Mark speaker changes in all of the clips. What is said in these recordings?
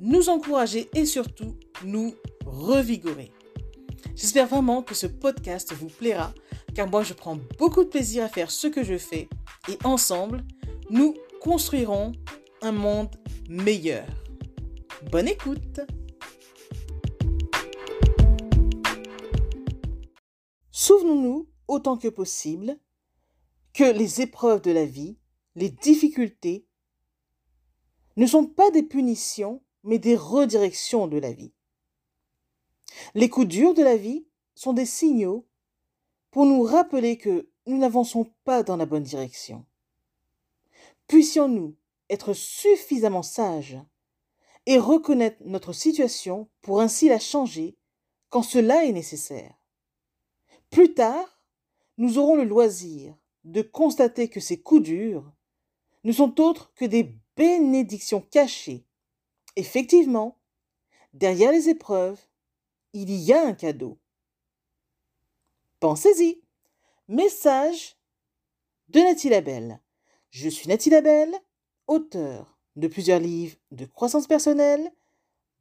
Speaker 1: nous encourager et surtout nous revigorer. J'espère vraiment que ce podcast vous plaira car moi je prends beaucoup de plaisir à faire ce que je fais et ensemble, nous construirons un monde meilleur. Bonne écoute Souvenons-nous autant que possible que les épreuves de la vie, les difficultés, ne sont pas des punitions, mais des redirections de la vie. Les coups durs de la vie sont des signaux pour nous rappeler que nous n'avançons pas dans la bonne direction. Puissions-nous être suffisamment sages et reconnaître notre situation pour ainsi la changer quand cela est nécessaire. Plus tard, nous aurons le loisir de constater que ces coups durs ne sont autres que des bénédictions cachées. Effectivement, derrière les épreuves, il y a un cadeau. Pensez-y. Message de Nathalie Labelle. Je suis Nathalie Labelle, auteur de plusieurs livres de croissance personnelle,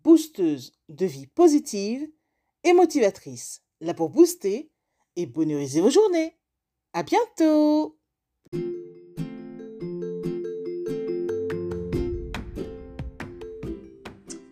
Speaker 1: boosteuse de vie positive et motivatrice, là pour booster et bonheuriser vos journées. À bientôt!